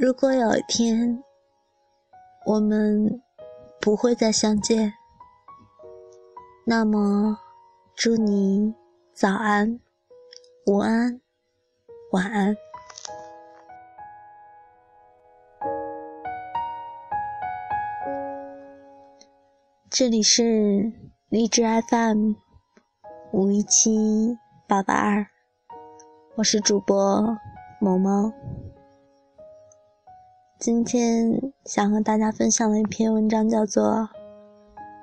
如果有一天我们不会再相见，那么祝你早安、午安、晚安。这里是荔枝 FM 五一七八八二，我是主播萌萌。今天想和大家分享的一篇文章叫做《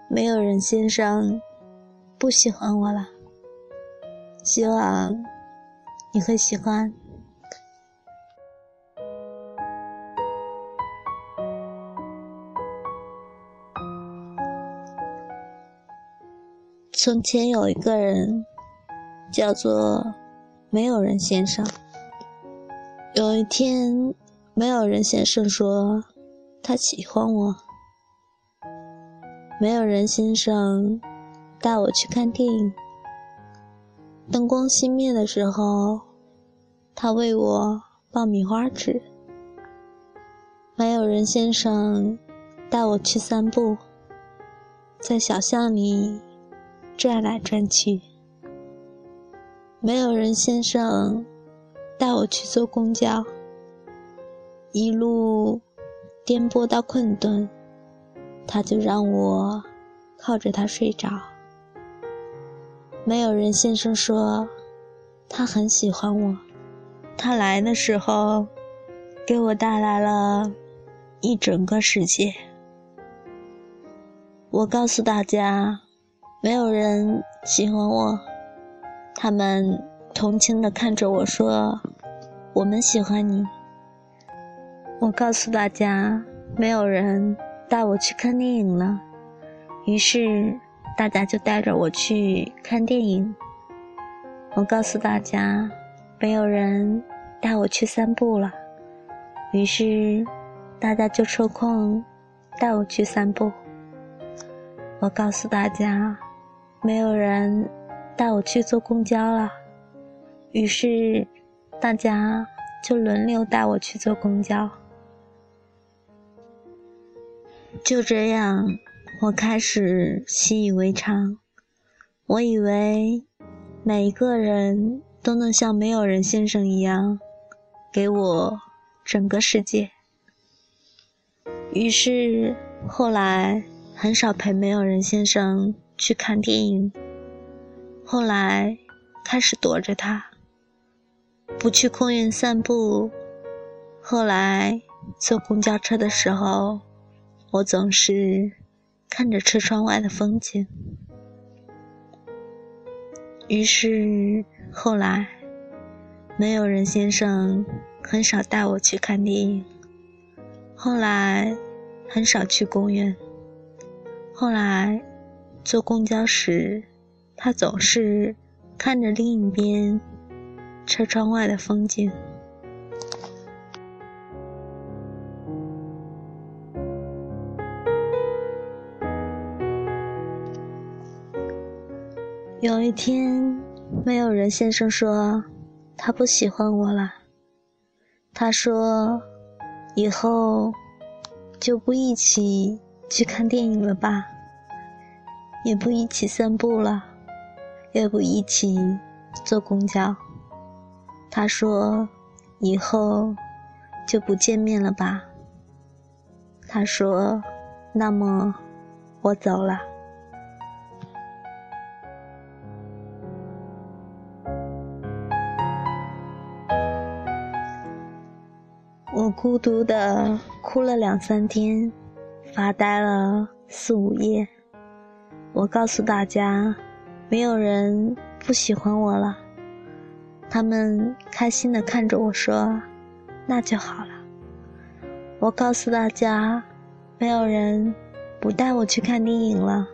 没有人先生不喜欢我了》，希望你会喜欢。从前有一个人，叫做没有人先生。有一天。没有人先生说他喜欢我，没有人先生带我去看电影。灯光熄灭的时候，他喂我爆米花吃。没有人先生带我去散步，在小巷里转来转去。没有人先生带我去坐公交。一路颠簸到困顿，他就让我靠着他睡着。没有人先生说他很喜欢我，他来的时候给我带来了一整个世界。我告诉大家，没有人喜欢我，他们同情的看着我说：“我们喜欢你。”我告诉大家，没有人带我去看电影了，于是大家就带着我去看电影。我告诉大家，没有人带我去散步了，于是大家就抽空带我去散步。我告诉大家，没有人带我去坐公交了，于是大家就轮流带我去坐公交。就这样，我开始习以为常。我以为每一个人都能像没有人先生一样，给我整个世界。于是后来很少陪没有人先生去看电影。后来开始躲着他，不去公园散步。后来坐公交车的时候。我总是看着车窗外的风景，于是后来，没有人先生很少带我去看电影，后来很少去公园，后来坐公交时，他总是看着另一边车窗外的风景。有一天，没有人先生说他不喜欢我了。他说：“以后就不一起去看电影了吧，也不一起散步了，也不一起坐公交。”他说：“以后就不见面了吧。”他说：“那么我走了。”孤独的哭了两三天，发呆了四五夜。我告诉大家，没有人不喜欢我了。他们开心的看着我说：“那就好了。”我告诉大家，没有人不带我去看电影了。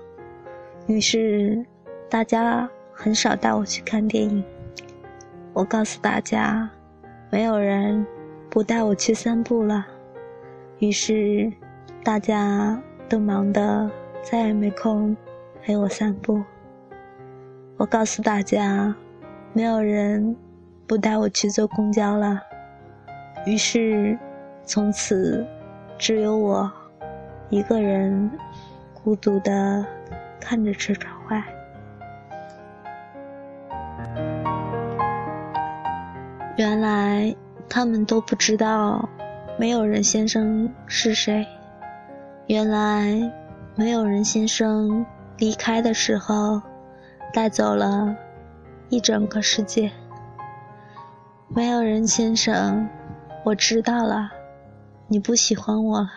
于是，大家很少带我去看电影。我告诉大家，没有人。不带我去散步了，于是大家都忙得再也没空陪我散步。我告诉大家，没有人不带我去坐公交了，于是从此只有我一个人孤独的看着车窗外。原来他们都不知道没有人先生是谁。原来没有人先生离开的时候带走了一整个世界。没有人先生，我知道了，你不喜欢我了。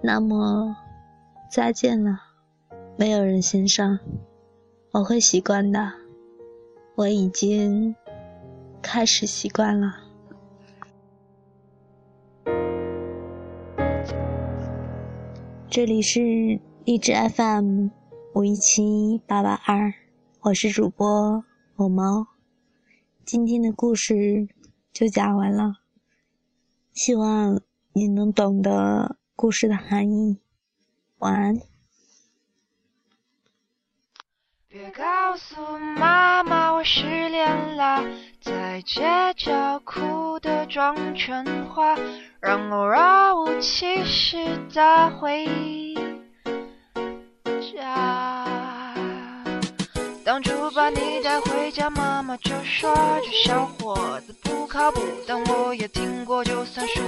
那么再见了，没有人先生，我会习惯的。我已经。开始习惯了。这里是荔枝 FM 五一七八八二，我是主播某猫。今天的故事就讲完了，希望你能懂得故事的含义。晚安。别告诉妈妈我失恋了。在街角哭的装全花，让我若无其事的回家。当初把你带回家，妈妈就说这小伙子不靠谱，但我也听过就算数。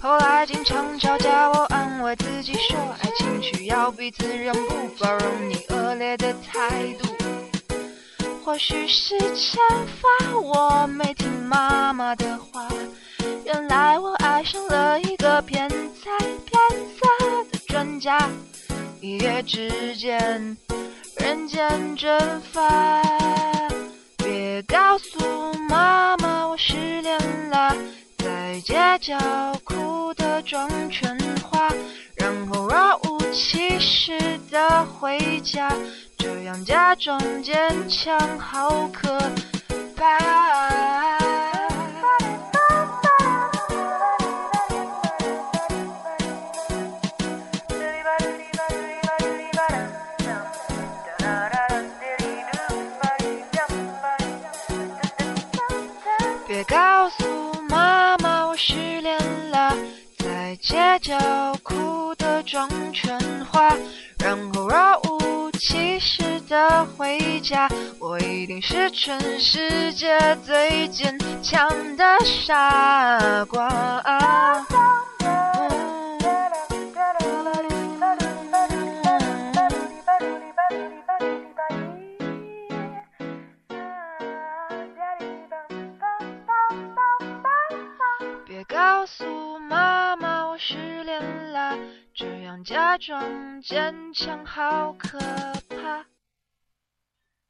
后来经常吵架，我安慰自己说，爱情需要彼此让步，包容你恶劣的态度。或许是惩罚我没听妈妈的话，原来我爱上了一个骗财骗色的专家，一夜之间人间蒸发。别告诉妈妈我失恋了，在街角哭得装全花，然后若无其事的回家。这样假装坚强，好可怕。告诉妈妈我失恋了，在街角哭的妆全花，然后若无。其事的回家，我一定是全世界最坚强的傻瓜。告诉妈妈我失恋了。这样假装坚强，好可怕。